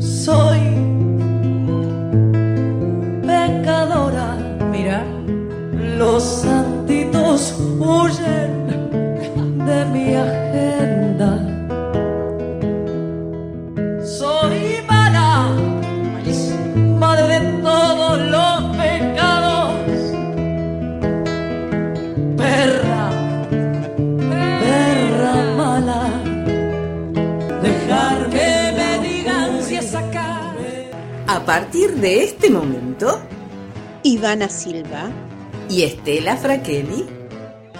soy partir de este momento, Ivana Silva, y Estela Fraquelli,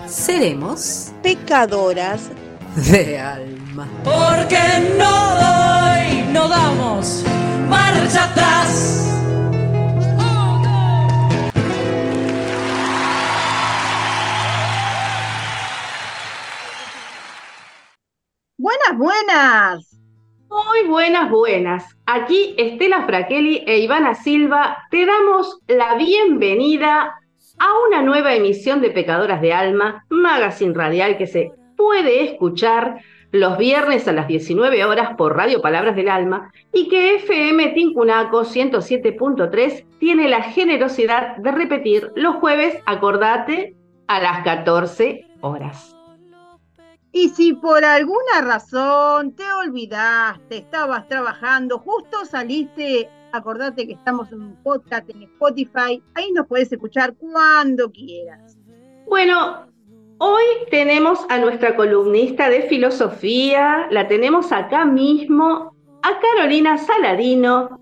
seremos pecadoras de alma. Porque no doy, no damos marcha atrás. Buenas, buenas. Muy buenas, buenas. Aquí Estela Fraquelli e Ivana Silva te damos la bienvenida a una nueva emisión de Pecadoras de Alma, magazine radial que se puede escuchar los viernes a las 19 horas por Radio Palabras del Alma y que FM Tincunaco 107.3 tiene la generosidad de repetir los jueves, acordate, a las 14 horas. Y si por alguna razón te olvidaste, estabas trabajando, justo saliste, acordate que estamos en un podcast en Spotify, ahí nos puedes escuchar cuando quieras. Bueno, hoy tenemos a nuestra columnista de filosofía, la tenemos acá mismo, a Carolina Saladino,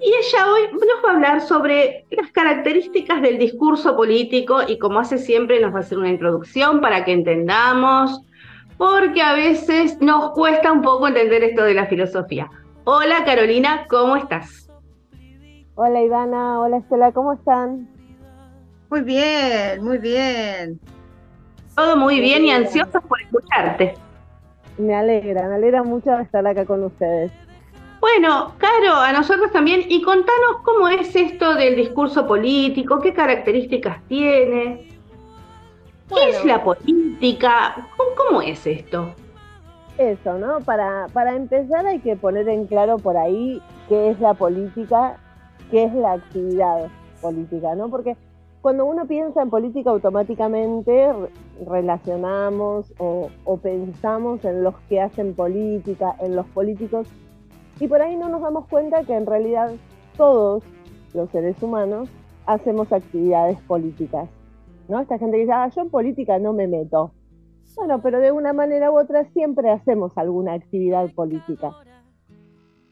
y ella hoy nos va a hablar sobre las características del discurso político y como hace siempre nos va a hacer una introducción para que entendamos porque a veces nos cuesta un poco entender esto de la filosofía. Hola Carolina, ¿cómo estás? Hola Ivana, hola Estela, ¿cómo están? Muy bien, muy bien. Todo muy bien y ansiosos por escucharte. Me alegra, me alegra mucho estar acá con ustedes. Bueno, Caro, a nosotros también, y contanos cómo es esto del discurso político, qué características tiene. ¿Qué es la política? ¿Cómo, es esto? Eso, ¿no? Para, para empezar hay que poner en claro por ahí qué es la política, qué es la actividad política, ¿no? Porque cuando uno piensa en política automáticamente relacionamos o, o pensamos en los que hacen política, en los políticos, y por ahí no nos damos cuenta que en realidad todos los seres humanos hacemos actividades políticas. ¿No? Esta gente que dice, ah, yo en política no me meto. Bueno, pero de una manera u otra siempre hacemos alguna actividad política.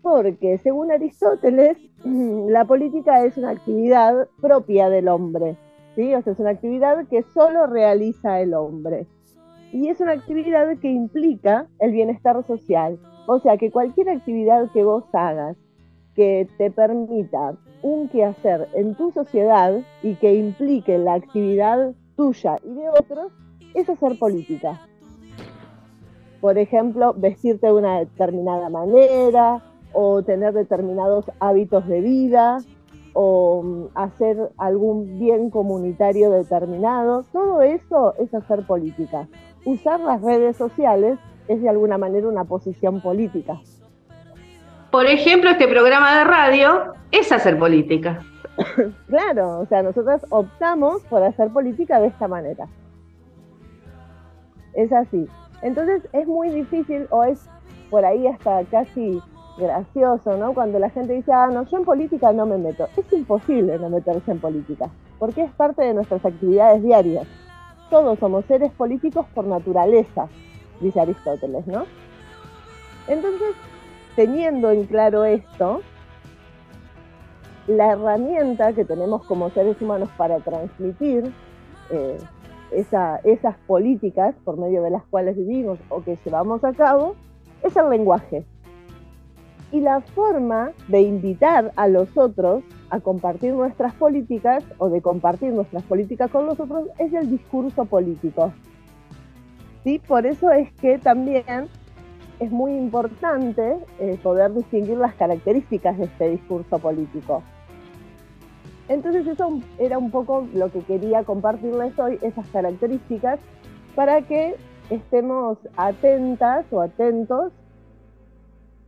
Porque según Aristóteles, la política es una actividad propia del hombre. ¿sí? O sea, es una actividad que solo realiza el hombre. Y es una actividad que implica el bienestar social. O sea, que cualquier actividad que vos hagas que te permita un quehacer en tu sociedad y que implique la actividad tuya y de otros, es hacer política. Por ejemplo, vestirte de una determinada manera o tener determinados hábitos de vida o mm, hacer algún bien comunitario determinado. Todo eso es hacer política. Usar las redes sociales es de alguna manera una posición política. Por ejemplo, este programa de radio es hacer política. claro, o sea, nosotros optamos por hacer política de esta manera. Es así. Entonces es muy difícil o es por ahí hasta casi gracioso, ¿no? Cuando la gente dice, ah, no, yo en política no me meto. Es imposible no meterse en política, porque es parte de nuestras actividades diarias. Todos somos seres políticos por naturaleza, dice Aristóteles, ¿no? Entonces, teniendo en claro esto, la herramienta que tenemos como seres humanos para transmitir eh, esas políticas por medio de las cuales vivimos o que llevamos a cabo es el lenguaje. Y la forma de invitar a los otros a compartir nuestras políticas o de compartir nuestras políticas con los otros es el discurso político. ¿Sí? Por eso es que también es muy importante eh, poder distinguir las características de este discurso político. Entonces eso era un poco lo que quería compartirles hoy, esas características, para que estemos atentas o atentos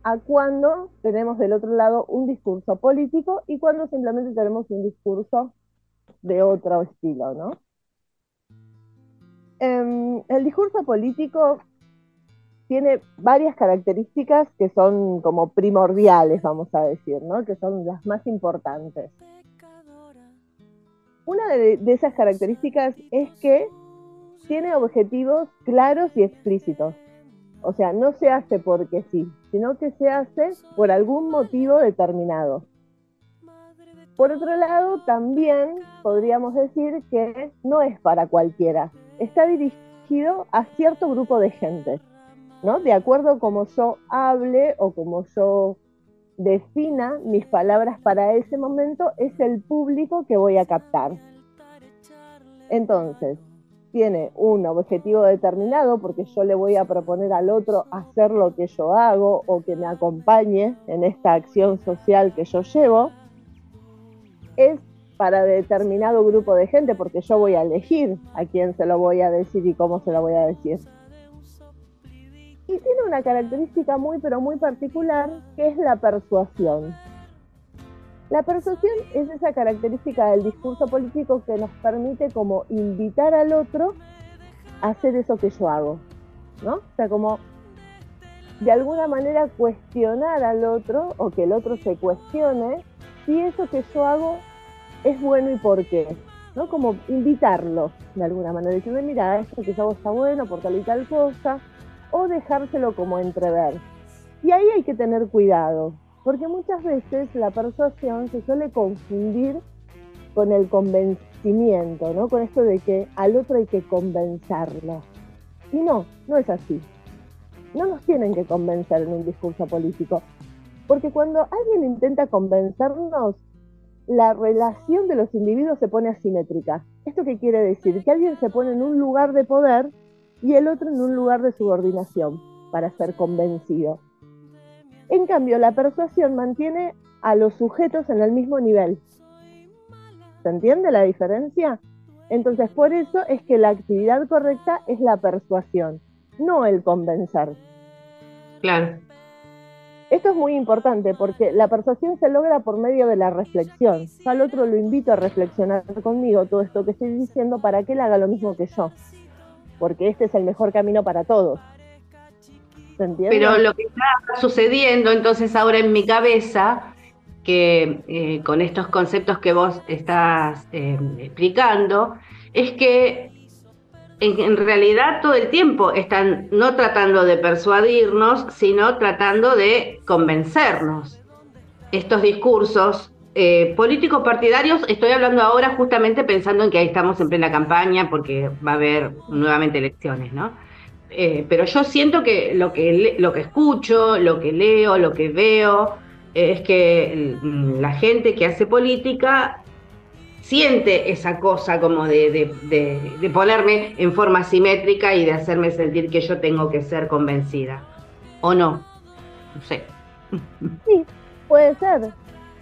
a cuando tenemos del otro lado un discurso político y cuando simplemente tenemos un discurso de otro estilo, ¿no? Em, el discurso político tiene varias características que son como primordiales, vamos a decir, ¿no? Que son las más importantes. Una de, de esas características es que tiene objetivos claros y explícitos. O sea, no se hace porque sí, sino que se hace por algún motivo determinado. Por otro lado, también podríamos decir que no es para cualquiera, está dirigido a cierto grupo de gente, ¿no? De acuerdo como yo hable o como yo defina mis palabras para ese momento, es el público que voy a captar. Entonces, tiene un objetivo determinado, porque yo le voy a proponer al otro hacer lo que yo hago o que me acompañe en esta acción social que yo llevo, es para determinado grupo de gente, porque yo voy a elegir a quién se lo voy a decir y cómo se lo voy a decir. Y tiene una característica muy, pero muy particular, que es la persuasión. La persuasión es esa característica del discurso político que nos permite como invitar al otro a hacer eso que yo hago, ¿no? O sea, como de alguna manera cuestionar al otro o que el otro se cuestione si eso que yo hago es bueno y por qué, ¿no? Como invitarlo de alguna manera, diciendo, mira, esto que yo hago está bueno por tal y tal cosa, o dejárselo como entrever. Y ahí hay que tener cuidado, porque muchas veces la persuasión se suele confundir con el convencimiento, ¿no? Con esto de que al otro hay que convencerlo. Y no, no es así. No nos tienen que convencer en un discurso político. Porque cuando alguien intenta convencernos, la relación de los individuos se pone asimétrica. ¿Esto qué quiere decir? Que alguien se pone en un lugar de poder y el otro en un lugar de subordinación para ser convencido. En cambio, la persuasión mantiene a los sujetos en el mismo nivel. ¿Se entiende la diferencia? Entonces, por eso es que la actividad correcta es la persuasión, no el convencer. Claro. Esto es muy importante porque la persuasión se logra por medio de la reflexión. Yo al otro lo invito a reflexionar conmigo todo esto que estoy diciendo para que él haga lo mismo que yo. Porque este es el mejor camino para todos. Pero lo que está sucediendo entonces ahora en mi cabeza, que eh, con estos conceptos que vos estás eh, explicando, es que en, realidad todo el tiempo están no tratando de persuadirnos, sino tratando de convencernos. Estos discursos eh, políticos partidarios, estoy hablando ahora justamente pensando en que ahí estamos en plena campaña porque va a haber nuevamente elecciones, ¿no? Eh, pero yo siento que lo que, lo que escucho, lo que leo, lo que veo, es que la gente que hace política siente esa cosa como de, ponerme en forma simétrica y de hacerme sentir que yo tengo que ser convencida. ¿O no? No sé. Sí, puede ser.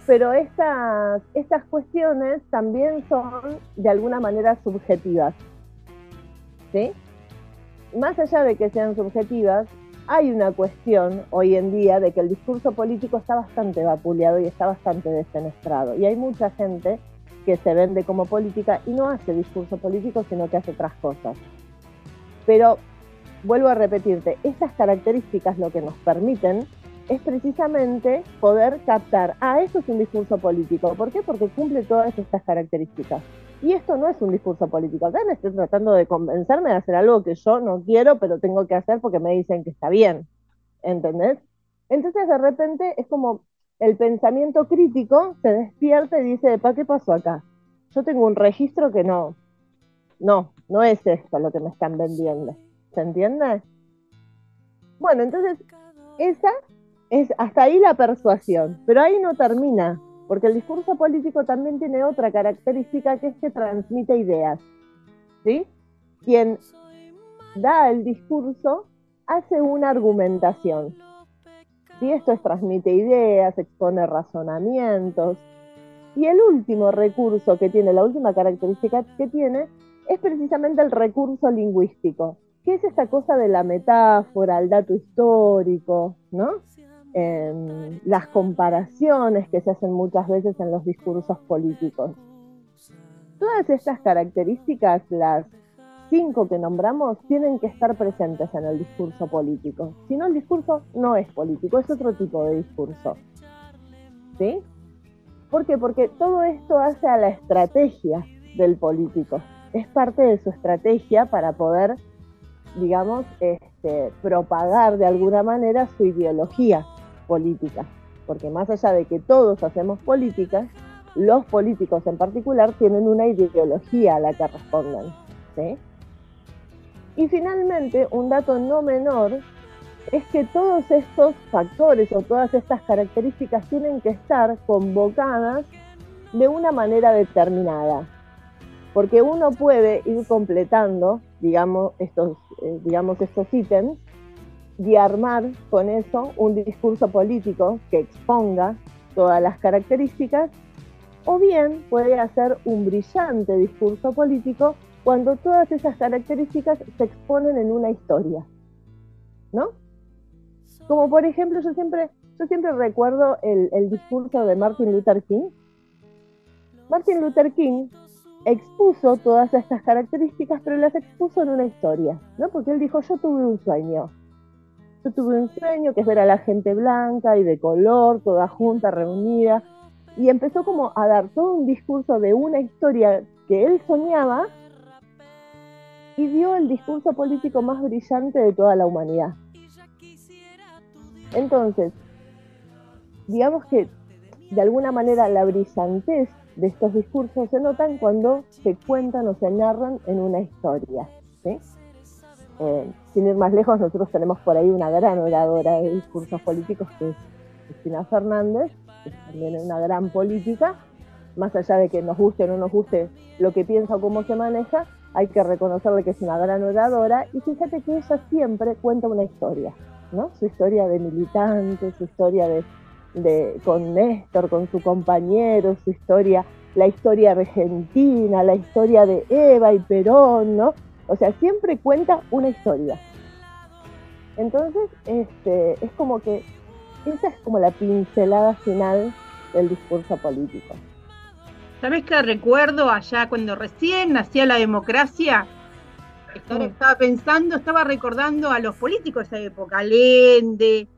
Pero estas, cuestiones también son de alguna manera subjetivas. ¿Sí? más allá de que sean subjetivas, hay una cuestión hoy en día de que el discurso político está bastante vapuleado y está bastante desfenestrado. Y hay mucha gente que se vende como política y no hace discurso político, sino que hace otras cosas. Pero vuelvo a repetirte, estas características lo que nos permiten es precisamente poder captar, ah, eso es un discurso político. ¿Por qué? Porque cumple todas estas características. Y esto no es un discurso político. Acá me estoy tratando de convencerme de hacer algo que yo no quiero, pero tengo que hacer porque me dicen que está bien. ¿Entendés? Entonces de repente es como el pensamiento crítico se despierta y dice, ¿para qué pasó acá? Yo tengo un registro que no, no, no es esto lo que me están vendiendo. ¿Se entiende? Bueno, entonces esa es hasta ahí la persuasión, pero ahí no termina, porque el discurso político también tiene otra característica que es que transmite ideas. ¿sí? Quien da el discurso hace una argumentación. ¿sí? Esto es transmite ideas, expone razonamientos. Y el último recurso que tiene, la última característica que tiene, es precisamente el recurso lingüístico, que es esta cosa de la metáfora, el dato histórico, ¿no? En las comparaciones que se hacen muchas veces en los discursos políticos. Todas estas características, las cinco que nombramos, tienen que estar presentes en el discurso político. Si no, el discurso no es político, es otro tipo de discurso. ¿Sí? ¿Por qué? Porque todo esto hace a la estrategia del político. Es parte de su estrategia para poder, digamos, este, propagar de alguna manera su ideología política. Porque más allá de que todos hacemos políticas, los políticos en particular tienen una ideología a la que responden. ¿sí? Y finalmente, un dato no menor es que todos estos factores o todas estas características tienen que estar convocadas de una manera determinada. Porque uno puede ir completando, digamos, estos, eh, digamos, estos ítems y armar con eso un discurso político que exponga todas las características, o bien puede hacer un brillante discurso político cuando todas esas características se exponen en una historia. ¿No? Como por ejemplo, yo siempre, yo siempre recuerdo el, el discurso de Martin Luther King. Martin Luther King expuso todas estas características, pero las expuso en una historia, ¿no? Porque él dijo, yo tuve un sueño. Yo tuve un sueño que es ver a la gente blanca y de color, toda junta, reunida, y empezó como a dar todo un discurso de una historia que él soñaba y dio el discurso político más brillante de toda la humanidad. Entonces, digamos que de alguna manera la brillantez de estos discursos se notan cuando se cuentan o se narran en una historia. Eh, sin ir más lejos, nosotros tenemos por ahí una gran oradora de discursos políticos que es Cristina Fernández, que también es una gran política, más allá de que nos guste o no nos guste lo que piensa o cómo se maneja, hay que reconocerle que es una gran oradora y fíjate que ella siempre cuenta una historia, ¿no? Su historia de militante, su historia de, con Néstor, con su compañero, su historia, la historia argentina, la historia de Eva y Perón, ¿no? O sea, siempre cuenta una historia. Entonces, este, es como que esa es como la pincelada final del discurso político. ¿Sabes qué recuerdo allá cuando recién nacía la democracia? Estaba pensando, estaba recordando a los políticos de esa época, Allende.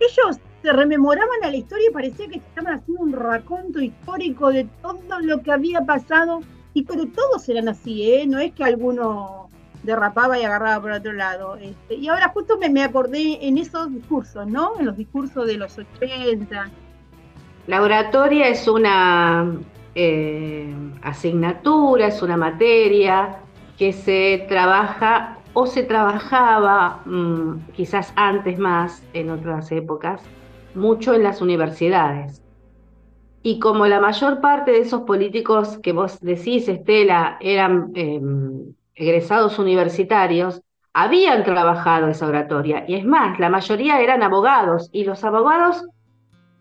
Ellos se rememoraban a la historia y parecía que estaban haciendo un raconto histórico de todo lo que había pasado. Y pero todos eran así, ¿eh? No es que alguno derrapaba y agarraba por otro lado. Este, y ahora justo me, me acordé en esos discursos, ¿no? En los discursos de los 80. La oratoria es una eh, asignatura, es una materia que se trabaja o se trabajaba mm, quizás antes más, en otras épocas, mucho en las universidades. Y como la mayor parte de esos políticos que vos decís, Estela, eran em, egresados universitarios, habían trabajado esa oratoria. Y es más, la mayoría eran abogados y los abogados,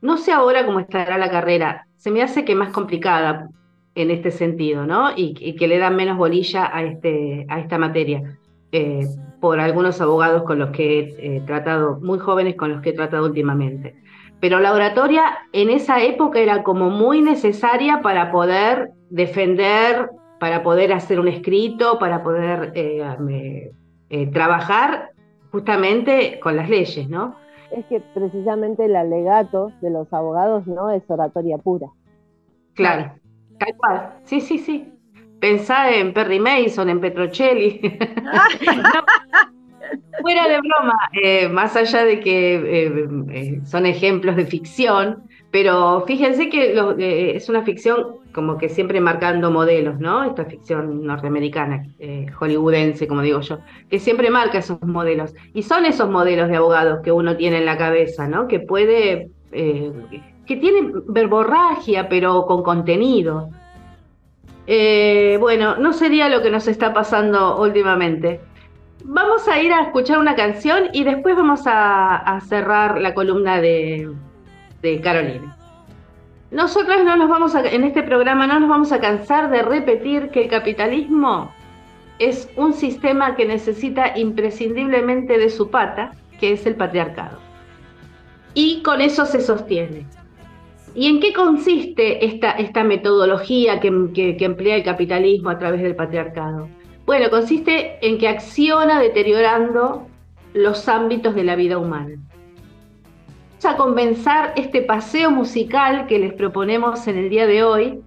no sé ahora cómo estará la carrera, se me hace que más complicada en este sentido, ¿no? Y, que le dan menos bolilla a, este, a esta materia. Eh, por algunos abogados con los que he tratado, muy jóvenes con los que he tratado últimamente. Pero la oratoria en esa época era como muy necesaria para poder defender, para poder hacer un escrito, para poder eh, eh, trabajar justamente con las leyes, ¿no? es que precisamente el alegato de los abogados no es oratoria pura. Claro, tal cual. Sí, sí, sí. Pensá en Perry Mason, en Petrocelli. fuera de broma, eh, más allá de que eh, eh, son ejemplos de ficción, pero fíjense que es una ficción como que siempre marcando modelos, ¿no? Esta ficción norteamericana, hollywoodense, como digo yo, que siempre marca esos modelos. Y son esos modelos de abogados que uno tiene en la cabeza, ¿no? Que puede, que tienen verborragia, pero con contenido. Bueno, no sería lo que nos está pasando últimamente. Vamos a ir a escuchar una canción y después vamos a, cerrar la columna de, Carolina. Nosotros no nos vamos a, en este programa no nos vamos a cansar de repetir que el capitalismo es un sistema que necesita imprescindiblemente de su pata, que es el patriarcado. y con eso se sostiene. ¿Y en qué consiste esta, metodología que, que emplea el capitalismo a través del patriarcado? Bueno, consiste en que acciona deteriorando los ámbitos de la vida humana. Vamos a comenzar este paseo musical que les proponemos en el día de hoy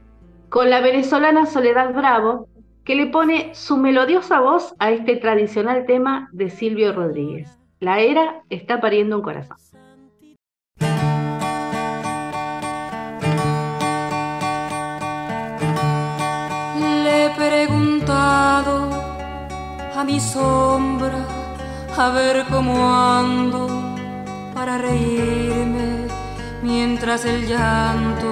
con la venezolana Soledad Bravo, que le pone su melodiosa voz a este tradicional tema de Silvio Rodríguez. La era está pariendo un corazón. Mi sombra a ver cómo ando para reírme mientras el llanto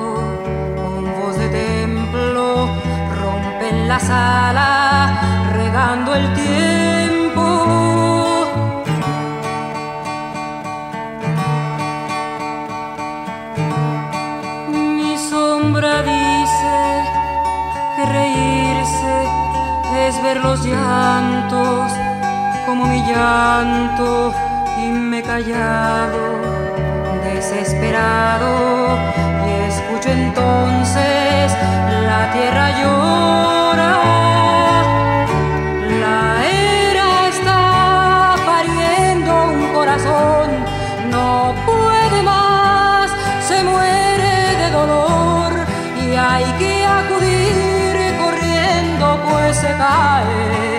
con voz de templo rompe en la sala regando el tiempo. Ver los llantos como mi llanto y me he callado, desesperado, y escucho entonces la tierra llora. La era está pariendo un corazón, no puede más, se muere de dolor y hay que caer.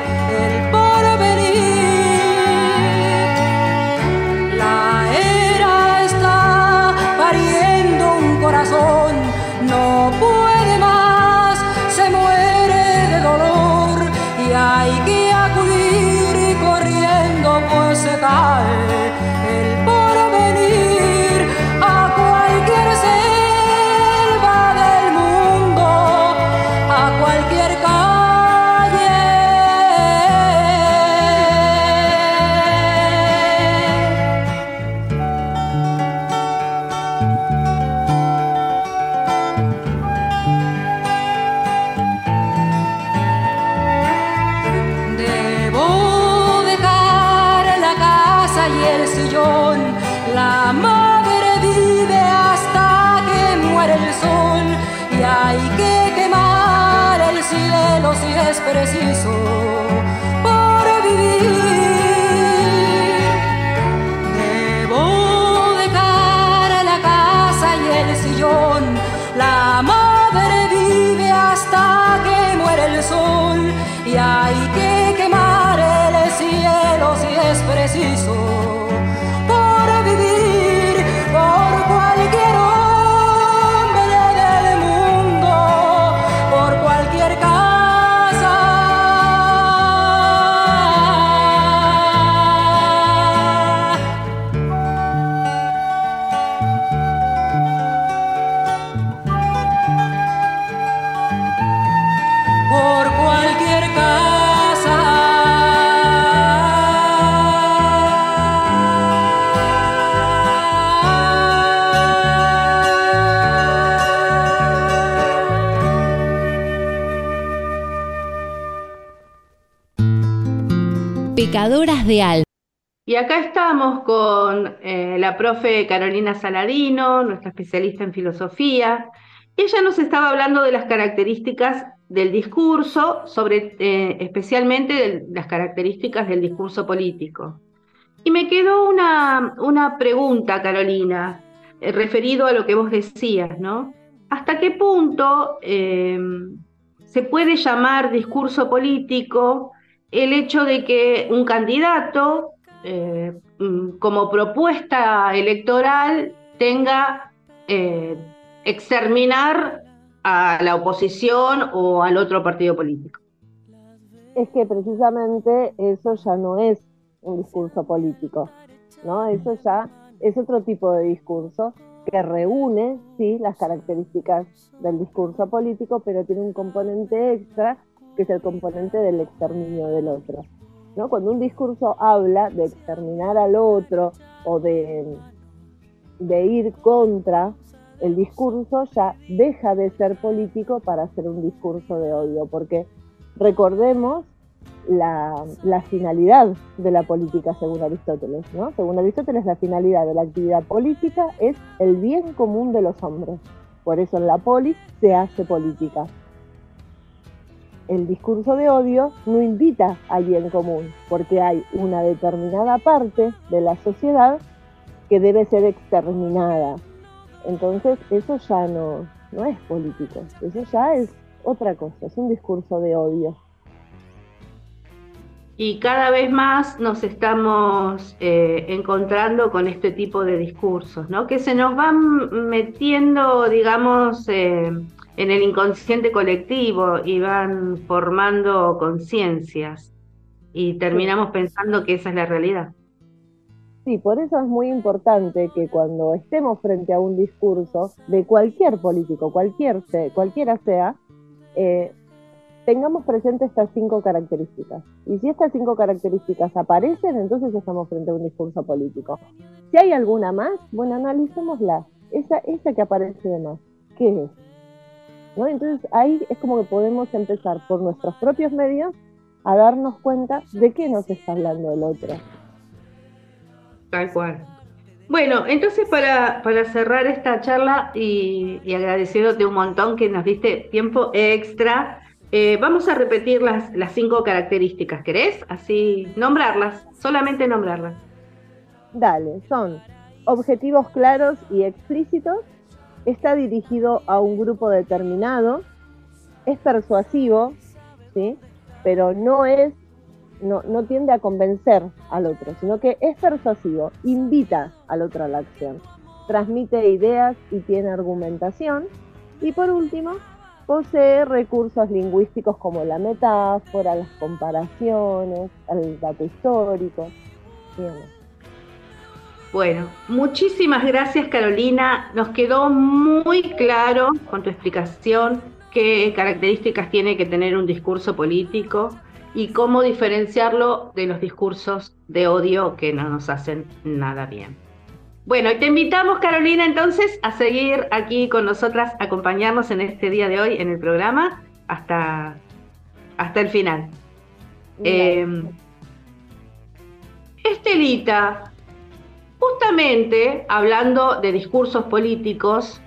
Con eh, la profe Carolina Saladino, nuestra especialista en filosofía. Ella nos estaba hablando de las características del discurso, sobre, eh, especialmente de las características del discurso político. Y me quedó una, una pregunta, Carolina, eh, referido a lo que vos decías, ¿no? ¿Hasta qué punto eh, se puede llamar discurso político el hecho de que un candidato, eh, mm, como propuesta electoral, tenga eh, exterminar a la oposición o al otro partido político? Es que precisamente eso ya no es un discurso político, ¿no? Eso ya es otro tipo de discurso que reúne, sí, las características del discurso político, pero tiene un componente extra que es el componente del exterminio del otro. Cuando un discurso habla de exterminar al otro o de, ir contra el discurso, ya deja de ser político para ser un discurso de odio, porque recordemos la, finalidad de la política según Aristóteles. Según Aristóteles, la finalidad de la actividad política es el bien común de los hombres. Por eso en la polis se hace política. El discurso de odio no invita al bien común, porque hay una determinada parte de la sociedad que debe ser exterminada. Entonces eso ya no, no es político, eso ya es otra cosa, es un discurso de odio. Y cada vez más nos estamos eh, encontrando con este tipo de discursos, ¿no? Que se nos van metiendo, digamos, eh, en el inconsciente colectivo y van formando conciencias y terminamos pensando que esa es la realidad. Sí, por eso es muy importante que cuando estemos frente a un discurso de cualquier político, cualquier, cualquiera sea, eh, tengamos presente estas cinco características. Y si estas cinco características aparecen, entonces estamos frente a un discurso político. Si hay alguna más, bueno, analicémosla. Esa, esa que aparece de más, ¿qué es? ¿No? Entonces ahí es como que podemos empezar por nuestros propios medios a darnos cuenta de qué nos está hablando el otro. Tal cual. Bueno, entonces para, para cerrar esta charla y, y un montón que nos diste tiempo extra, eh, vamos a repetir las, cinco características, ¿querés? Así, nombrarlas, solamente nombrarlas. Dale, son objetivos claros y explícitos, está dirigido a un grupo determinado, es persuasivo, ¿sí? pero no es, no, no tiende a convencer al otro, sino que es persuasivo, invita al otro a la acción, transmite ideas y tiene argumentación. Y por último, Posee recursos lingüísticos como la metáfora, las comparaciones, el dato histórico. Bueno, muchísimas gracias Carolina. Nos quedó muy claro con tu explicación qué características tiene que tener un discurso político y cómo diferenciarlo de los discursos de odio que no nos hacen nada bien. Bueno, te invitamos, Carolina, entonces, a seguir aquí con nosotras, acompañarnos en este día de hoy en el programa hasta, hasta el final. Eh, Estelita, justamente hablando de discursos políticos,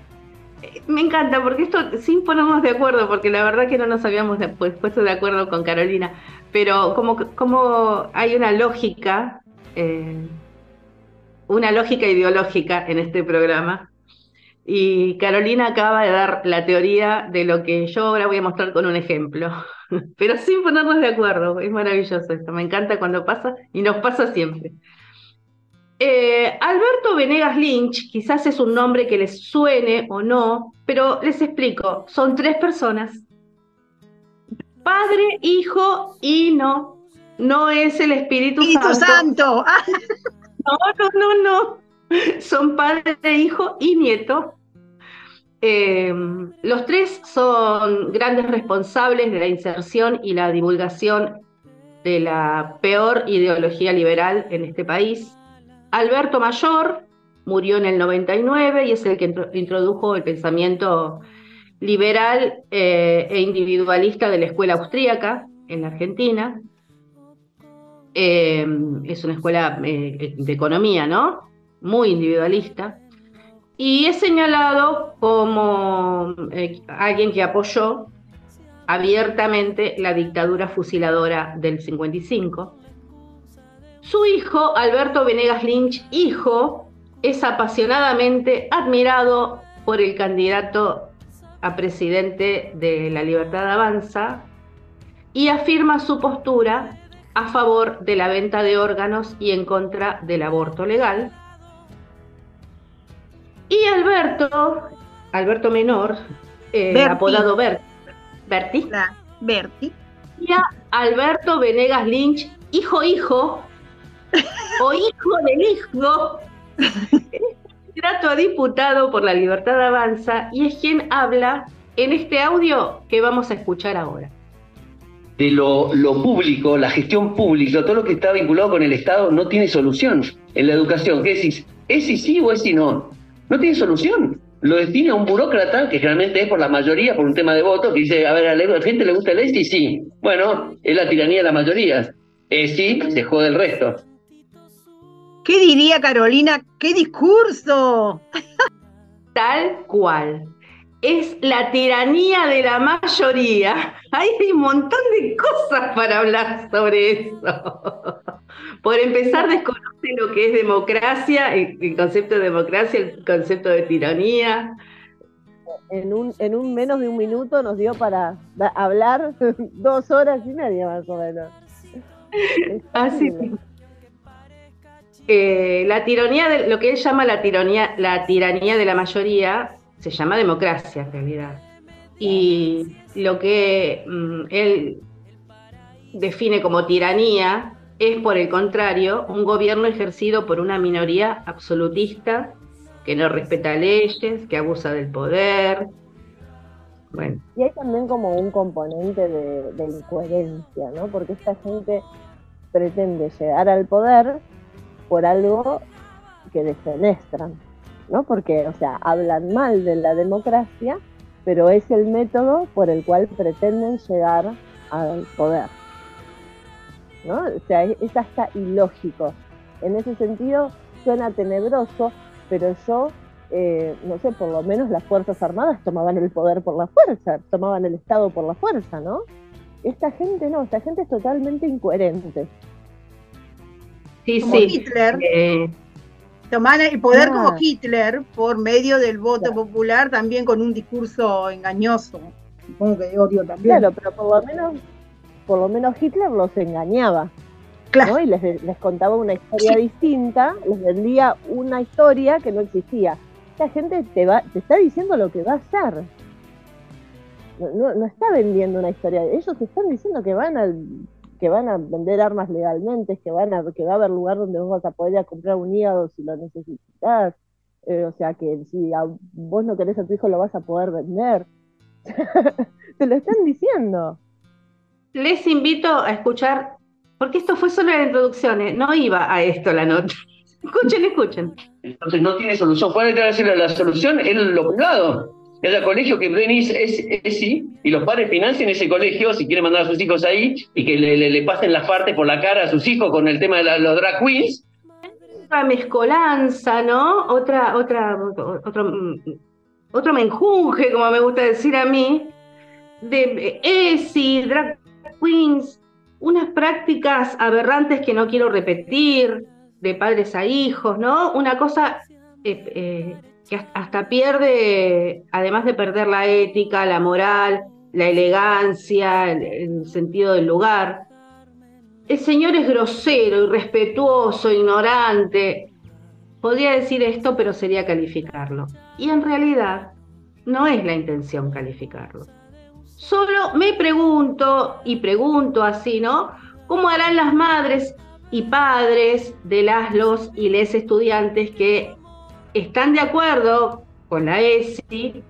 eh, me encanta porque esto sin ponernos de acuerdo, porque la verdad que no nos habíamos pues, puesto de acuerdo con Carolina, pero como, como hay una lógica eh, una lógica ideológica en este programa. Y Carolina acaba de dar la teoría de lo que yo ahora voy a mostrar con un ejemplo, pero sin ponernos de acuerdo. Es maravilloso esto, me encanta cuando pasa y nos pasa siempre. Eh, Alberto Venegas Lynch, quizás es un nombre que les suene o no, pero les explico, son tres personas. Padre, Hijo y no. No es el Espíritu, Espíritu Santo. No, no, no, no. Son padre, hijo y nieto. Eh, los tres son grandes responsables de la inserción y la divulgación de la peor ideología liberal en este país. Alberto Mayor murió en el 99 y es el que introdujo el pensamiento liberal eh, e individualista de la escuela austríaca en la Argentina. Em, es una escuela eh, de economía, ¿no? Muy individualista. Y es señalado como eh, alguien que apoyó abiertamente la dictadura fusiladora del 55. Su hijo, Alberto Venegas Lynch, hijo, es apasionadamente admirado por el candidato a presidente de la Libertad Avanza y afirma su postura a favor de la venta de órganos y en contra del aborto legal. Y Alberto, Alberto Menor, eh, apodado Berti, Berti, Berti, y a Alberto Venegas Lynch, hijo hijo, o hijo del hijo, trato a diputado por la Libertad Avanza y es quien habla en este audio que vamos a escuchar ahora de lo, público, la gestión pública, todo lo que está vinculado con el Estado no tiene solución. En la educación, ¿qué decís? ¿Es si sí o es si no? No tiene solución. lo define un burócrata, que generalmente es por la mayoría, por un tema de voto, que dice, a ver, a la gente le gusta el ESI, sí. Bueno, es la tiranía de la mayoría. ESI se jode el resto. ¿Qué diría Carolina? ¡Qué discurso! Tal cual. Es la tiranía de la mayoría. Hay un montón de cosas para hablar sobre eso. Por empezar, desconoce lo que es democracia, el, concepto de democracia, el concepto de tiranía. En un, en un menos de un minuto nos dio para hablar dos horas y media más o menos. Así. Eh, la tiranía, de, lo que él llama la tiranía, la tiranía de la mayoría, se llama democracia en realidad. Y lo que mm, él define como tiranía es, por el contrario, un gobierno ejercido por una minoría absolutista que no respeta leyes, que abusa del poder. Bueno. Y hay también como un componente de, de incoherencia, ¿no? Porque esta gente pretende llegar al poder por algo que defenestran, ¿no? Porque, o sea, hablan mal de la democracia, pero es el método por el cual pretenden llegar al poder. ¿no? O sea, es, hasta ilógico. En ese sentido, suena tenebroso, pero yo, eh, no sé, por lo menos las Fuerzas Armadas tomaban el poder por la fuerza, tomaban el Estado por la fuerza, ¿no? Esta gente no, esta gente es totalmente incoherente. Sí, sí. Hitler. Eh, tomaban el poder como Hitler por medio del voto popular, también con un discurso engañoso. Supongo que de odio también. Claro, pero por lo menos por lo menos Hitler los engañaba. Y les, contaba una historia distinta, les vendía una historia que no existía. Esta gente te, va, te está diciendo lo que va a hacer. No, está vendiendo una historia. Ellos están diciendo que van a que van a vender armas legalmente, que van a que va a haber lugar donde vos vas a poder comprar un hígado si lo necesitas. Eh, o sea que si vos no querés a tu hijo lo vas a poder vender. te lo están diciendo les invito a escuchar, porque esto fue solo la introducción, ¿eh? no iba a esto la nota. Escuchen, escuchen. Entonces no tiene solución. ¿Cuál es la solución? Es lo privado. Es el colegio que Brenis es, es, sí, y los padres financian ese colegio si quieren mandar a sus hijos ahí y que le, pasen las partes por la cara a sus hijos con el tema de los drag queens. Otra mezcolanza, ¿no? Otra, otra, otro, otro menjunje, como me gusta decir a mí, de ESI, drag queens, unas prácticas aberrantes que no quiero repetir, de padres a hijos, ¿no? Una cosa eh, eh, que hasta pierde, además de perder la ética, la moral, la elegancia, el, sentido del lugar. El señor es grosero, irrespetuoso, ignorante. Podría decir esto, pero sería calificarlo. Y en realidad no es la intención calificarlo. Solo me pregunto, y pregunto así, ¿no? ¿Cómo harán las madres y padres de las, los y les estudiantes que están de acuerdo con la ESI,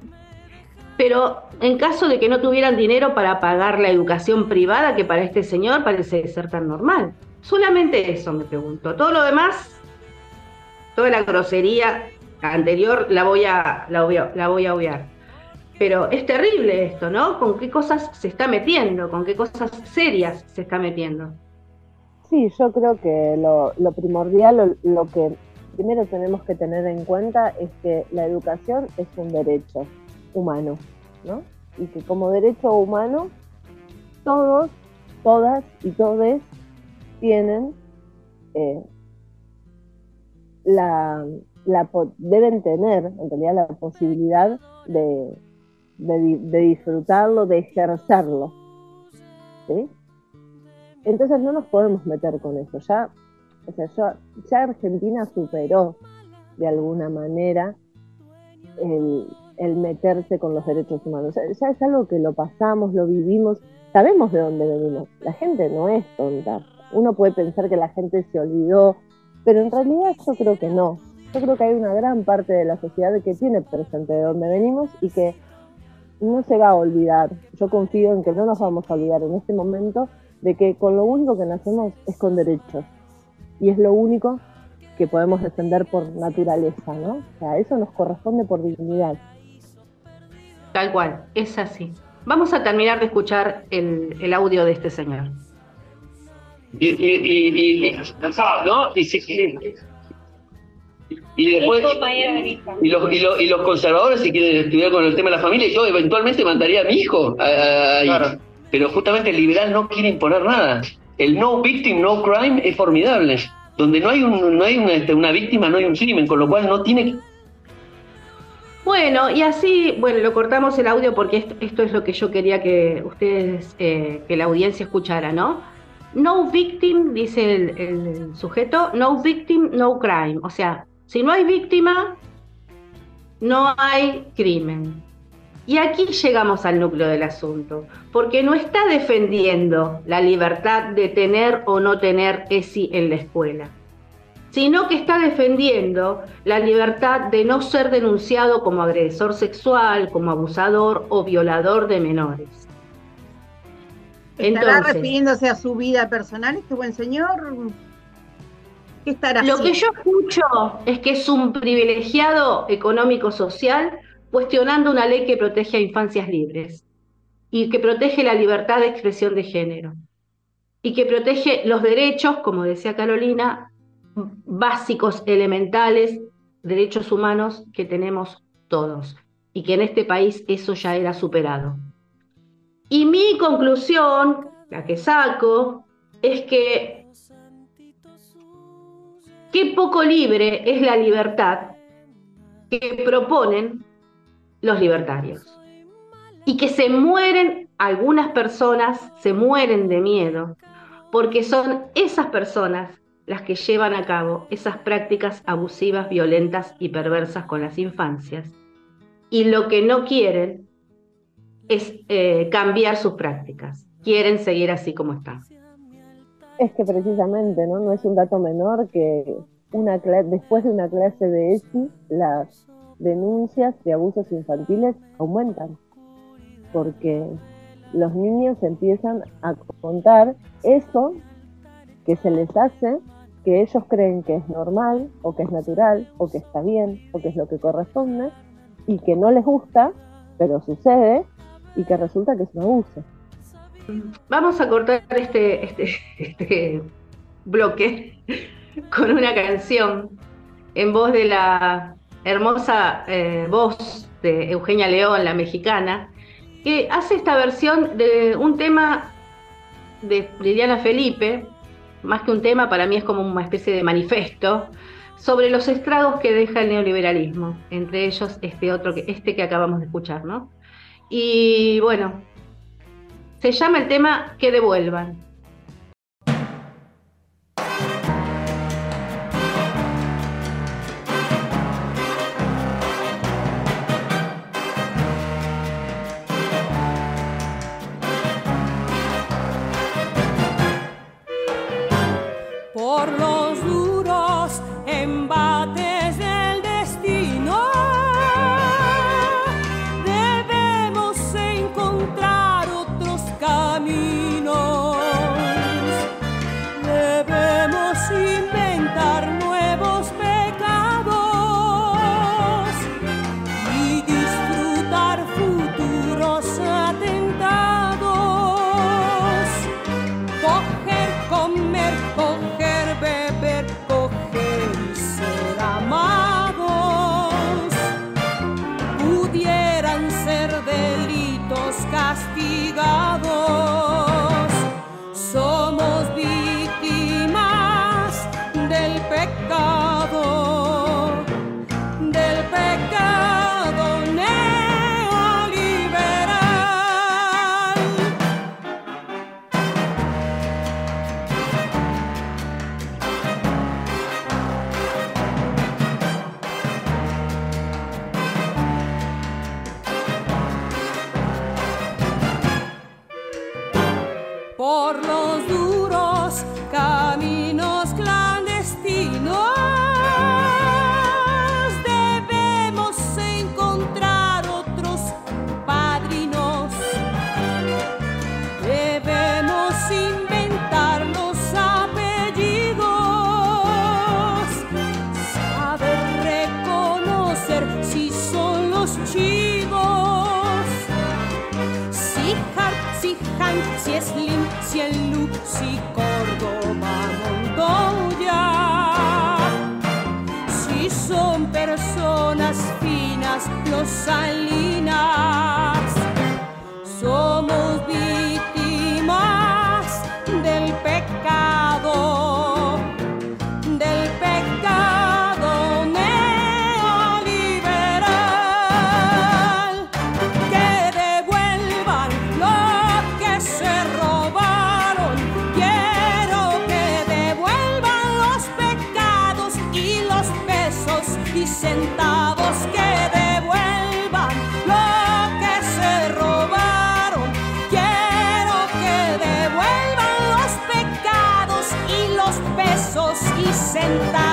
pero en caso de que no tuvieran dinero para pagar la educación privada, que para este señor parece ser tan normal? Solamente eso me pregunto. Todo lo demás, toda la grosería anterior la voy a, la obviar. Pero es terrible esto, ¿no? ¿Con qué cosas se está metiendo? ¿Con qué cosas serias se está metiendo? Sí, yo creo que lo, primordial, lo, que primero tenemos que tener en cuenta es que la educación es un derecho humano, ¿no? Y que como derecho humano, todos, todas y todes tienen eh, la, la, deben tener en realidad la posibilidad de, de, disfrutarlo, de ejercerlo. Entonces no nos podemos meter con eso. Ya, o sea, ya, Argentina superó de alguna manera el, meterse con los derechos humanos. ya es algo que lo pasamos, lo vivimos, sabemos de dónde venimos. La gente no es tonta. Uno puede pensar que la gente se olvidó, pero en realidad yo creo que no. Yo creo que hay una gran parte de la sociedad que tiene presente de dónde venimos y que no se va a olvidar. Yo confío en que no nos vamos a olvidar en este momento de que con lo único que nacemos es con derechos. Y es lo único que podemos defender por naturaleza, ¿no? O sea, eso nos corresponde por dignidad. Tal cual, es así. Vamos a terminar de escuchar el, el audio de este señor. Y, y, y, y, ¿no? y, después y los, y, los, y los conservadores si quieren estudiar con el tema de la familia yo eventualmente mandaría a mi hijo a- a- ahí. pero justamente el liberal no quiere imponer nada el no victim no crime es formidable donde no hay un, no hay una, este, una víctima no hay un crimen con lo cual no tiene Bueno, y así, bueno, lo cortamos el audio porque esto, es lo que yo quería que ustedes, eh, que la audiencia escuchara, ¿no? No victim, dice el sujeto, no victim, no crime. O sea, si no hay víctima, no hay crimen. Y aquí llegamos al núcleo del asunto, porque no está defendiendo la libertad de tener o no tener ESI en la escuela, sino que está defendiendo la libertad de no ser denunciado como agresor sexual, como abusador o violador de menores. ¿Estará Entonces, refiriéndose a su vida personal este buen señor? ¿Qué estará Lo que yo escucho es que es un privilegiado económico-social cuestionando una ley que protege a infancias libres y que protege la libertad de expresión de género y que protege los derechos, como decía Carolina, básicos, elementales, derechos humanos que tenemos todos y que en este país eso ya era superado. Y mi conclusión, la que saco, es que qué poco libre es la libertad que proponen los libertarios. Y que se mueren, algunas personas se mueren de miedo, porque son esas personas las que llevan a cabo esas prácticas abusivas, violentas y perversas con las infancias. Y lo que no quieren es eh, cambiar sus prácticas, quieren seguir así como están. Es que precisamente, ¿no? No es un dato menor que una después de una clase de ESI, las denuncias de abusos infantiles aumentan. Porque los niños empiezan a contar eso que se les hace, que ellos creen que es normal, o que es natural, o que está bien, o que es lo que corresponde, y que no les gusta, pero sucede, y que resulta que es un abuso. Vamos a cortar este, este, este bloque con una canción en voz de la hermosa eh, voz de Eugenia León, la mexicana, que hace esta versión de un tema de Liliana Felipe, más que un tema, para mí es como una especie de manifiesto sobre los estragos que deja el neoliberalismo, entre ellos este otro que este que acabamos de escuchar, ¿no? Y bueno, se llama el tema Que devuelvan. Finas, los Salinas. Somos víctimas del pecado, del pecado neoliberal. Que devuelvan lo que se robaron. Quiero que devuelvan los pecados y los pesos y centavos. Y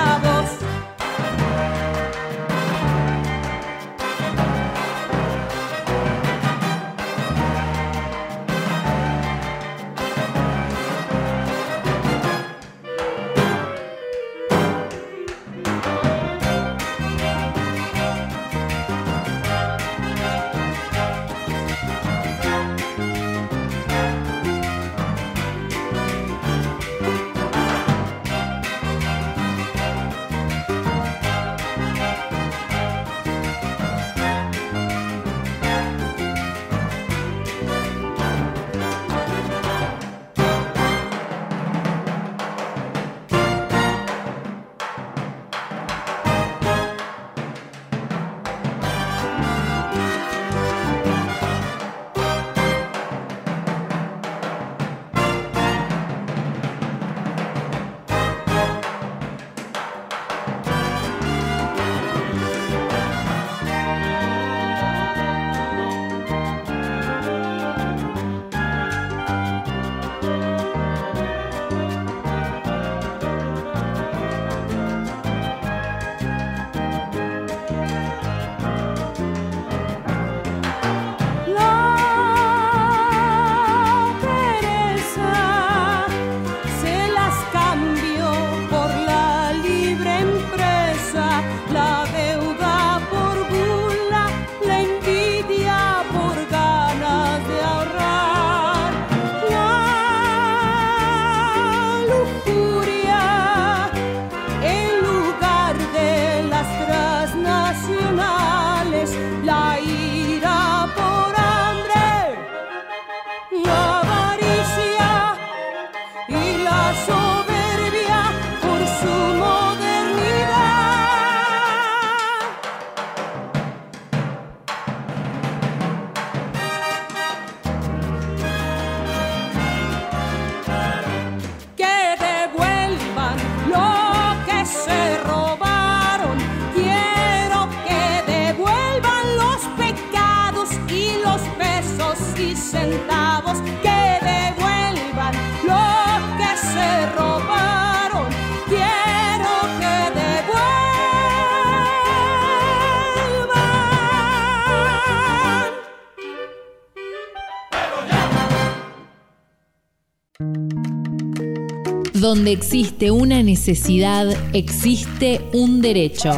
Donde existe una necesidad, existe un derecho.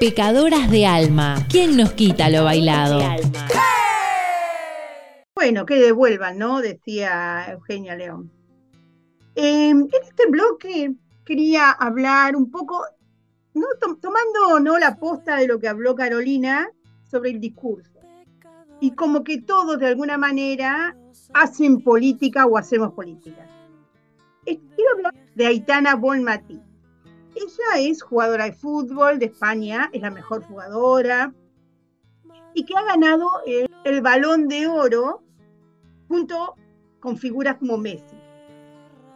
Pecadoras de alma. ¿Quién nos quita lo bailado? Bueno, que devuelvan, ¿no? Decía Eugenia León. Eh, en este bloque quería hablar un poco, ¿no? Tom- tomando ¿no? la posta de lo que habló Carolina sobre el discurso. Y como que todos de alguna manera hacen política o hacemos política. Quiero hablar de Aitana Bonmatí. Ella es jugadora de fútbol de España, es la mejor jugadora y que ha ganado el, el balón de oro junto con figuras como Messi.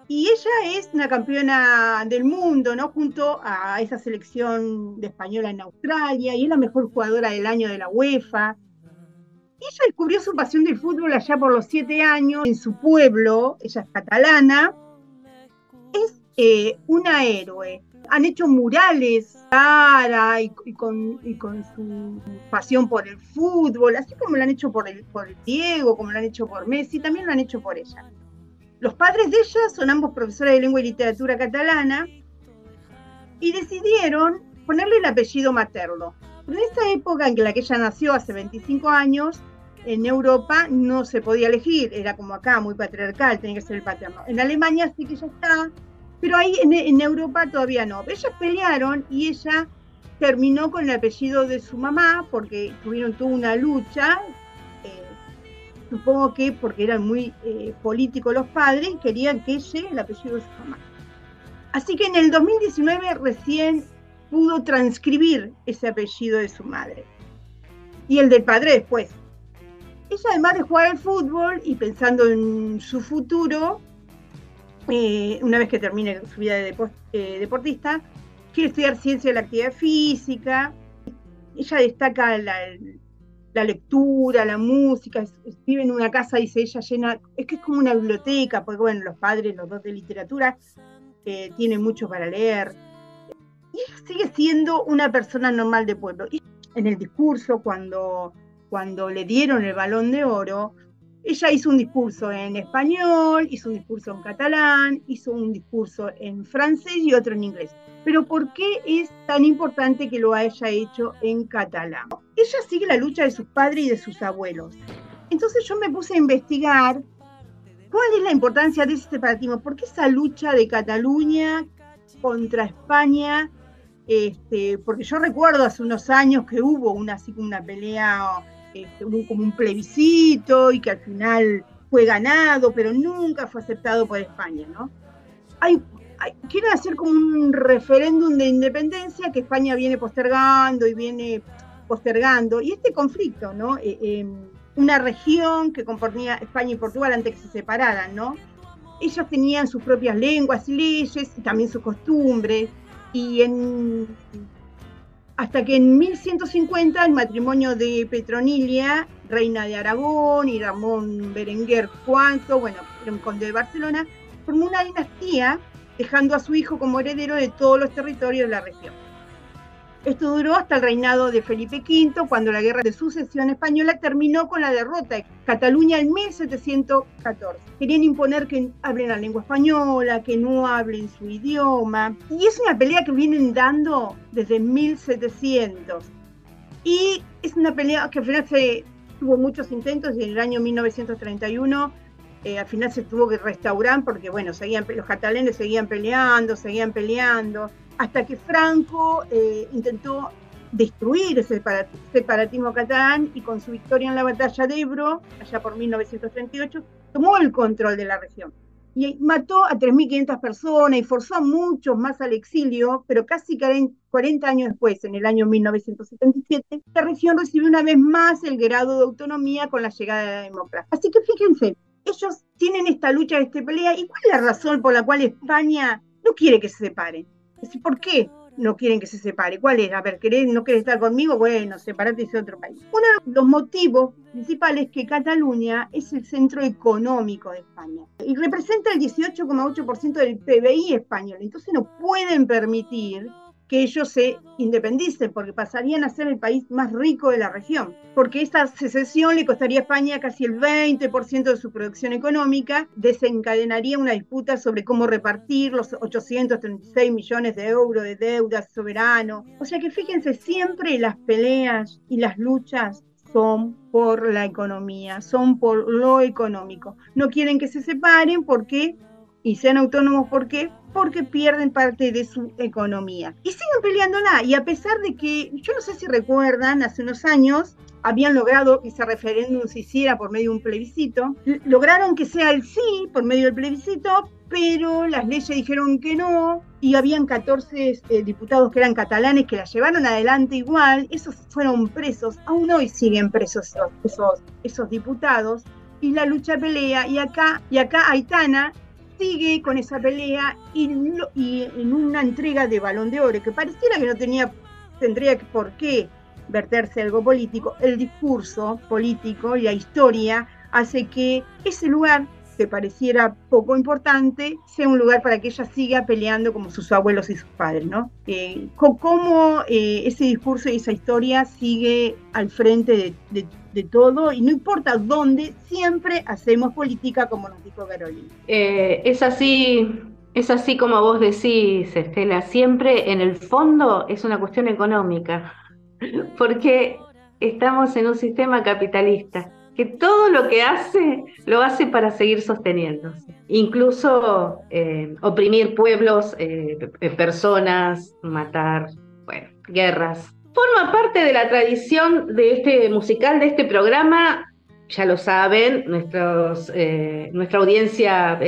Y ella es una campeona del mundo, ¿no? Junto a esa selección de española en Australia, y es la mejor jugadora del año de la UEFA. Ella descubrió su pasión del fútbol allá por los siete años en su pueblo, ella es catalana. Eh, una héroe. Han hecho murales cara y, y con, y con su pasión por el fútbol, así como lo han hecho por el, por Diego, como lo han hecho por Messi, también lo han hecho por ella. Los padres de ella son ambos profesores de lengua y literatura catalana y decidieron ponerle el apellido materno. En esa época en la que ella nació, hace 25 años, en Europa no se podía elegir, era como acá, muy patriarcal, tenía que ser el paterno. En Alemania sí que ya está, pero ahí en, Europa todavía no. Ellas pelearon y ella terminó con el apellido de su mamá porque tuvieron toda una lucha, eh, supongo que porque eran muy eh, políticos los padres, querían que llegue el apellido de su mamá. Así que en el 2019 recién pudo transcribir ese apellido de su madre y el del padre después. Ella además de jugar al fútbol y pensando en su futuro, eh, una vez que termine su vida de eh, deportista, quiere estudiar ciencia de la actividad física. Ella destaca la, lectura, la música, vive en una casa, dice ella, llena, es que es como una biblioteca, porque bueno, los padres, los dos de literatura, eh, tienen mucho para leer. Y sigue siendo una persona normal de pueblo. Y en el discurso, cuando cuando le dieron el balón de oro, ella hizo un discurso en español, hizo un discurso en catalán, hizo un discurso en francés y otro en inglés. Pero ¿por qué es tan importante que lo haya hecho en catalán? Ella sigue la lucha de sus padres y de sus abuelos. Entonces yo me puse a investigar cuál es la importancia de ese separatismo, por qué esa lucha de Cataluña contra España, este, porque yo recuerdo hace unos años que hubo una, así una pelea este, hubo como un plebiscito y que al final fue ganado, pero nunca fue aceptado por España, ¿no? Hay, quieren hacer como un referéndum de independencia que España viene postergando y viene postergando, y este conflicto, ¿no? Eh, em, una región que componía España y Portugal antes que se separaran, ¿no? Ellos tenían sus propias lenguas y leyes y también sus costumbres, y en hasta que en 1150 el matrimonio de Petronilia, reina de Aragón, y Ramón Berenguer IV, bueno, conde de Barcelona, formó una dinastía dejando a su hijo como heredero de todos los territorios de la región. Esto duró hasta el reinado de Felipe V, cuando la guerra de sucesión española terminó con la derrota de Cataluña en 1714. Querían imponer que hablen la lengua española, que no hablen su idioma. Y es una pelea que vienen dando desde 1700. Y es una pelea que al final se tuvo muchos intentos y en el año 1931 eh, al final se tuvo que restaurar porque, bueno, seguían, los catalanes seguían peleando, seguían peleando hasta que Franco eh, intentó destruir ese separatismo catalán y con su victoria en la batalla de Ebro, allá por 1938, tomó el control de la región. Y mató a 3.500 personas y forzó a muchos más al exilio, pero casi 40 años después, en el año 1977, la región recibió una vez más el grado de autonomía con la llegada de la democracia. Así que fíjense, ellos tienen esta lucha, esta pelea, ¿y cuál es la razón por la cual España no quiere que se separen? ¿Por qué no quieren que se separe? ¿Cuál es? A ver, ¿no querés estar conmigo? Bueno, separate y otro país. Uno de los motivos principales es que Cataluña es el centro económico de España y representa el 18,8% del PBI español. Entonces no pueden permitir que ellos se independicen, porque pasarían a ser el país más rico de la región, porque esta secesión le costaría a España casi el 20% de su producción económica, desencadenaría una disputa sobre cómo repartir los 836 millones de euros de deuda soberano. O sea que fíjense, siempre las peleas y las luchas son por la economía, son por lo económico. No quieren que se separen porque y sean autónomos, ¿por qué? Porque pierden parte de su economía. Y siguen peleándola. Y a pesar de que, yo no sé si recuerdan, hace unos años habían logrado que ese referéndum se hiciera por medio de un plebiscito. Lograron que sea el sí por medio del plebiscito, pero las leyes dijeron que no. Y habían 14 eh, diputados que eran catalanes que la llevaron adelante igual. Esos fueron presos. Aún hoy siguen presos esos, esos, diputados. Y la lucha pelea. Y acá, y acá Aitana sigue con esa pelea y, en una entrega de balón de oro que pareciera que no tenía, tendría por qué verterse algo político, el discurso político y la historia hace que ese lugar que pareciera poco importante sea un lugar para que ella siga peleando como sus abuelos y sus padres, ¿no? Eh, cómo eh, ese discurso y esa historia sigue al frente de de todo y no importa dónde, siempre hacemos política como nos dijo Carolina. Eh, es así, Es así como vos decís, Estela, siempre en el fondo es una cuestión económica, porque estamos en un sistema capitalista que todo lo que hace lo hace para seguir sosteniéndose, incluso eh, oprimir pueblos, eh, personas, matar, bueno, guerras. Forma parte de la tradición de este musical, de este programa, ya lo saben, nuestros, eh, nuestra audiencia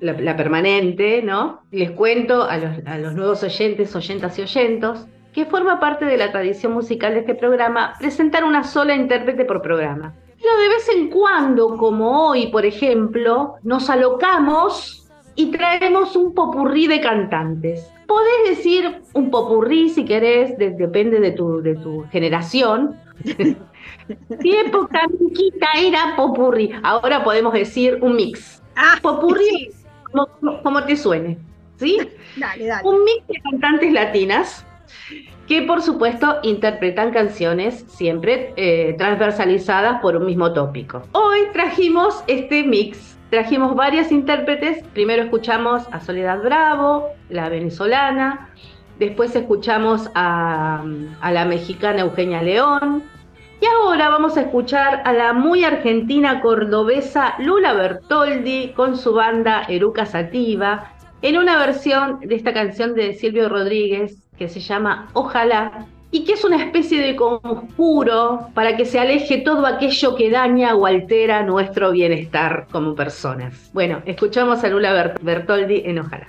la, permanente, ¿no? Les cuento a los, nuevos oyentes, oyentas y oyentos, que forma parte de la tradición musical de este programa presentar una sola intérprete por programa. Pero de vez en cuando, como hoy, por ejemplo, nos alocamos y traemos un popurrí de cantantes. Podés decir un popurrí si querés, depende de tu, de tu generación. si época miquita era popurrí, ahora podemos decir un mix. Ah, popurrí como, te suene. ¿Sí? Dale, dale. Un mix de cantantes latinas que por supuesto interpretan canciones siempre eh, transversalizadas por un mismo tópico. Hoy trajimos este mix, trajimos varias intérpretes, primero escuchamos a Soledad Bravo, la venezolana, después escuchamos a, la mexicana Eugenia León, y ahora vamos a escuchar a la muy argentina cordobesa Lula Bertoldi con su banda Eruca Sativa en una versión de esta canción de Silvio Rodríguez que se llama Ojalá y que es una especie de conjuro para que se aleje todo aquello que daña o altera nuestro bienestar como personas. Bueno, escuchamos a Lula Bertoldi en Ojalá.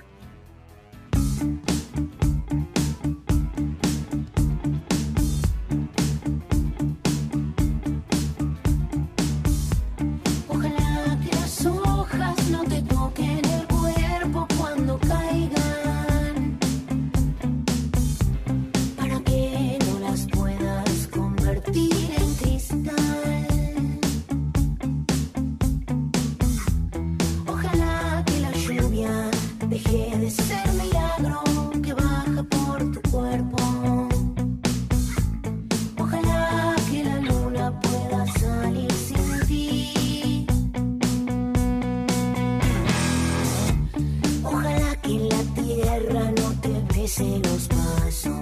obedece los pasos.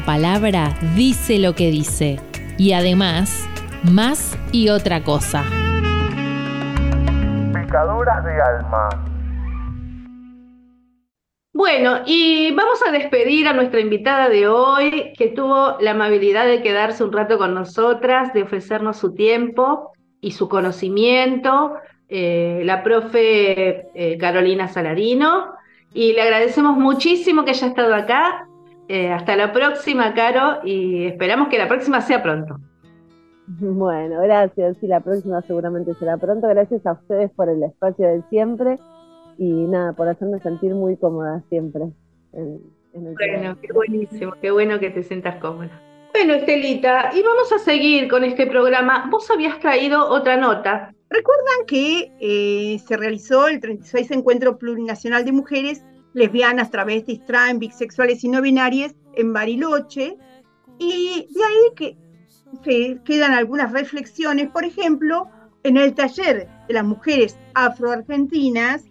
Cada palabra dice lo que dice. Y además, más y otra cosa. Pecadoras de alma. Bueno, y vamos a despedir a nuestra invitada de hoy, que tuvo la amabilidad de quedarse un rato con nosotras, de ofrecernos su tiempo y su conocimiento, eh, la profe eh, Carolina Salarino. Y le agradecemos muchísimo que haya estado acá. Eh, hasta la próxima, Caro, y esperamos que la próxima sea pronto. Bueno, gracias. Sí, la próxima seguramente será pronto. Gracias a ustedes por el espacio de siempre y nada, por hacerme sentir muy cómoda siempre. En, el bueno, qué buenísimo, qué bueno que te sientas cómoda. Bueno, Estelita, y vamos a seguir con este programa. Vos habías traído otra nota. Recuerdan que eh, se realizó el 36 Encuentro Plurinacional de Mujeres Lesbianas, Travestis, Trans, Bisexuales y No Binarias en Bariloche, y de ahí que quedan algunas reflexiones, por ejemplo, en el taller de las mujeres afroargentinas,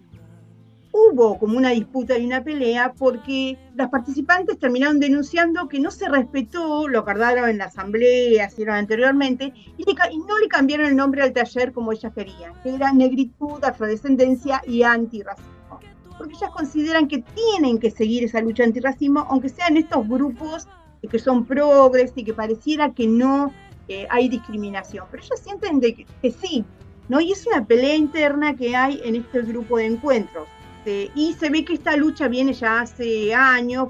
hubo como una disputa y una pelea porque las participantes terminaron denunciando que no se respetó lo acordaron en la asamblea, hicieron anteriormente, y, no le cambiaron el nombre al taller como ellas querían, que era negritud, afrodescendencia y antirracismo. Porque ellas consideran que tienen que seguir esa lucha antirracismo, aunque sean estos grupos que son progres y que pareciera que no eh, hay discriminación. Pero ellas sienten que, que sí, ¿no? Y es una pelea interna que hay en este grupo de encuentros este, y se ve que esta lucha viene ya hace años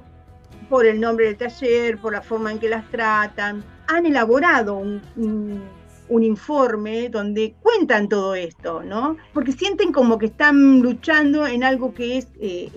por el nombre del taller, por la forma en que las tratan. Han elaborado un, informe donde cuentan todo esto, ¿no? Porque sienten como que están luchando en algo que es eh,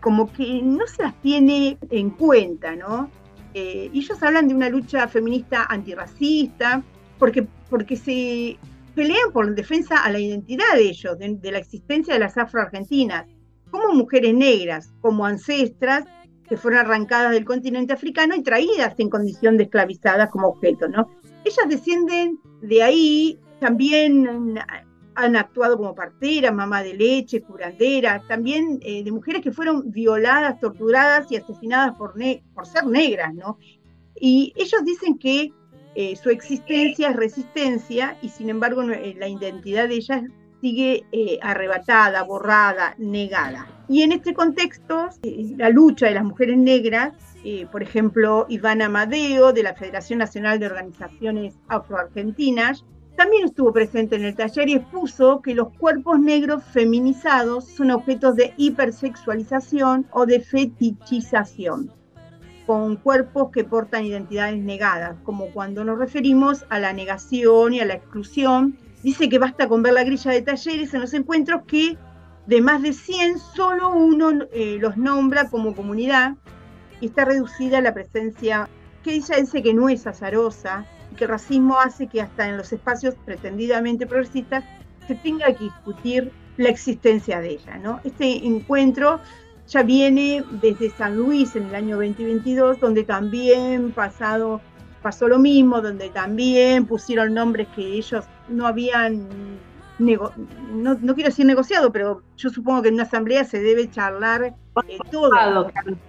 como que no se las tiene en cuenta, ¿no? Eh, ellos hablan de una lucha feminista antirracista, porque, porque se pelean por defensa a la identidad de ellos, de, la existencia de las afroargentinas, como mujeres negras, como ancestras que fueron arrancadas del continente africano y traídas en condición de esclavizadas como objeto, ¿no? Ellas descienden de ahí, también han actuado como parteras, mamá de leche, curanderas, también eh, de mujeres que fueron violadas, torturadas y asesinadas por, ser negras, ¿no? Y ellos dicen que eh, su existencia es resistencia y sin embargo eh, la identidad de ellas sigue arrebatada, borrada, negada. Y en este contexto, la lucha de las mujeres negras, por ejemplo, Ivana Amadeo de la Federación Nacional de Organizaciones Afroargentinas, también estuvo presente en el taller y expuso que los cuerpos negros feminizados son objetos de hipersexualización o de fetichización con cuerpos que portan identidades negadas, como cuando nos referimos a la negación y a la exclusión. Dice que basta con ver la grilla de talleres en los encuentros que de más de 100 solo uno eh, los nombra como comunidad y está reducida la presencia que ella dice que no es azarosa y que el racismo hace que hasta en los espacios pretendidamente progresistas se tenga que discutir la existencia de ella. ¿no? Este encuentro ya viene desde San Luis en el año 2022, donde también pasado, pasó lo mismo, donde también pusieron nombres que ellos no habían, no, no, quiero decir negociado, pero yo supongo que en una asamblea se debe charlar eh, todo.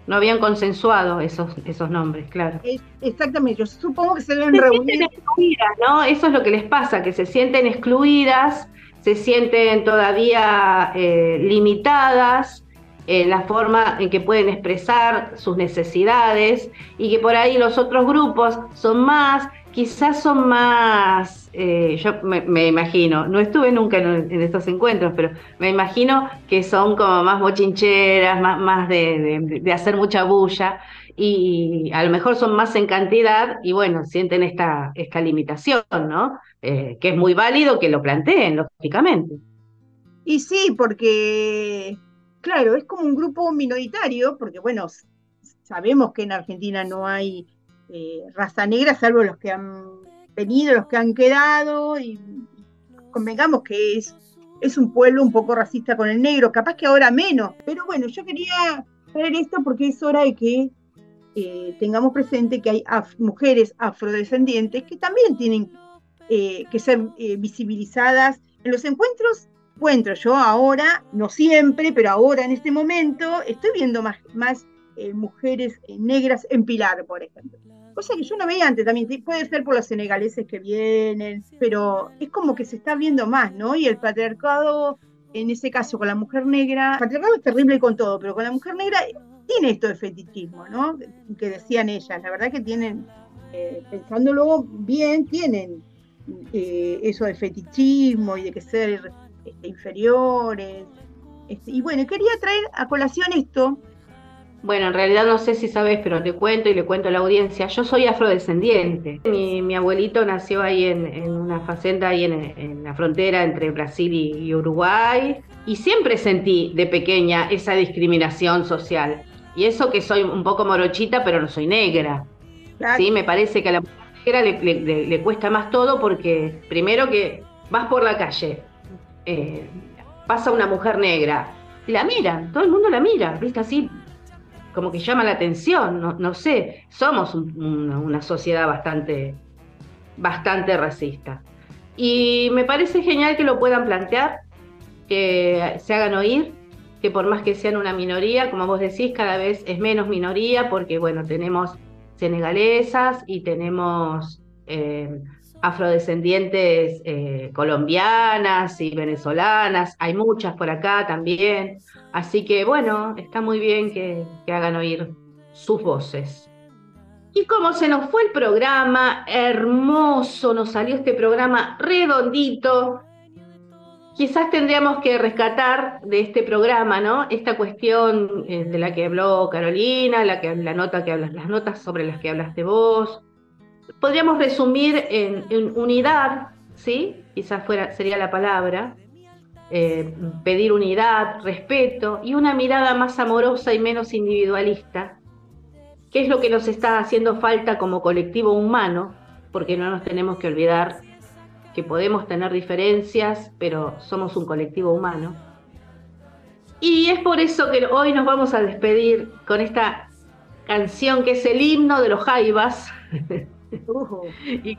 No habían consensuado esos, esos nombres, claro. exactamente, yo supongo que se deben reunir. Excluidas, ¿no? Eso es lo que les pasa, que se sienten excluidas, se sienten todavía eh, limitadas en la forma en que pueden expresar sus necesidades y que por ahí los otros grupos son más, quizás son más, eh, yo me, imagino, no estuve nunca en, estos encuentros, pero me imagino que son como más mochincheras, más, más de, hacer mucha bulla y a lo mejor son más en cantidad y bueno, sienten esta, esta limitación, ¿no? Eh, que es muy válido que lo planteen, lógicamente. Y sí, porque Claro, es como un grupo minoritario, porque bueno, sabemos que en Argentina no hay eh, raza negra, salvo los que han venido, los que han quedado, y convengamos que es, es un pueblo un poco racista con el negro, capaz que ahora menos, pero bueno, yo quería traer esto porque es hora de que eh, tengamos presente que hay mujeres afrodescendientes que también tienen eh, que ser visibilizadas en los encuentros encuentro yo ahora, no siempre, pero ahora en este momento, estoy viendo más, más mujeres negras en Pilar, por ejemplo. Cosa que yo no veía antes también, puede ser por los senegaleses que vienen, pero es como que se está viendo más, ¿no? Y el patriarcado, en ese caso con la mujer negra, el patriarcado es terrible con todo, pero con la mujer negra tiene esto de fetichismo, ¿no? Que decían ellas, la verdad que tienen, eh, pensándolo bien, tienen eh, eso de fetichismo y de que ser este, inferiores. Este, y bueno, quería traer a colación esto. Bueno, en realidad no sé si sabes, pero te cuento y le cuento a la audiencia. Yo soy afrodescendiente. Mi, abuelito nació ahí en, una facenda ahí en, la frontera entre Brasil y, Uruguay. Y siempre sentí de pequeña esa discriminación social. Y eso que soy un poco morochita, pero no soy negra. Sí, me parece que a la mujer negra le, cuesta más todo porque primero que vas por la calle, eh, pasa una mujer negra, y la miran, todo el mundo la mira, ¿viste? Así como que llama la atención, no, sé, somos una, sociedad bastante, bastante racista. Y me parece genial que lo puedan plantear, que se hagan oír, que por más que sean una minoría, como vos decís, cada vez es menos minoría, porque bueno, tenemos senegalesas y tenemos eh, afrodescendientes eh, colombianas y venezolanas, hay muchas por acá también, así que bueno, está muy bien que, hagan oír sus voces. Y como se nos fue el programa, hermoso, nos salió este programa redondito, quizás tendríamos que rescatar de este programa, ¿no? Esta cuestión eh, de la que habló Carolina, la, que, la nota que hablas, las notas sobre las que hablaste vos, podríamos resumir en, unidad, ¿sí? Quizás fuera, sería la palabra, eh, pedir unidad, respeto y una mirada más amorosa y menos individualista, que es lo que nos está haciendo falta como colectivo humano, porque no nos tenemos que olvidar que podemos tener diferencias, pero somos un colectivo humano. Y es por eso que hoy nos vamos a despedir con esta canción que es el himno de los Jaivas, y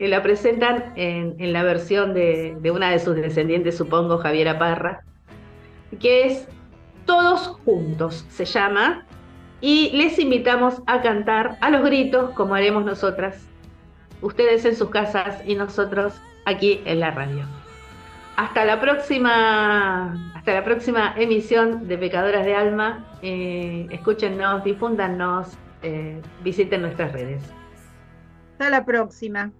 la presentan en, la versión de, una de sus descendientes, supongo, Javiera Parra, que es Todos Juntos, se llama, y les invitamos a cantar a los gritos, como haremos nosotras, ustedes en sus casas y nosotros aquí en la radio. Hasta la próxima, hasta la próxima emisión de Pecadoras de Alma. Eh, escúchennos, difúndanos, eh, visiten nuestras redes. Hasta la próxima.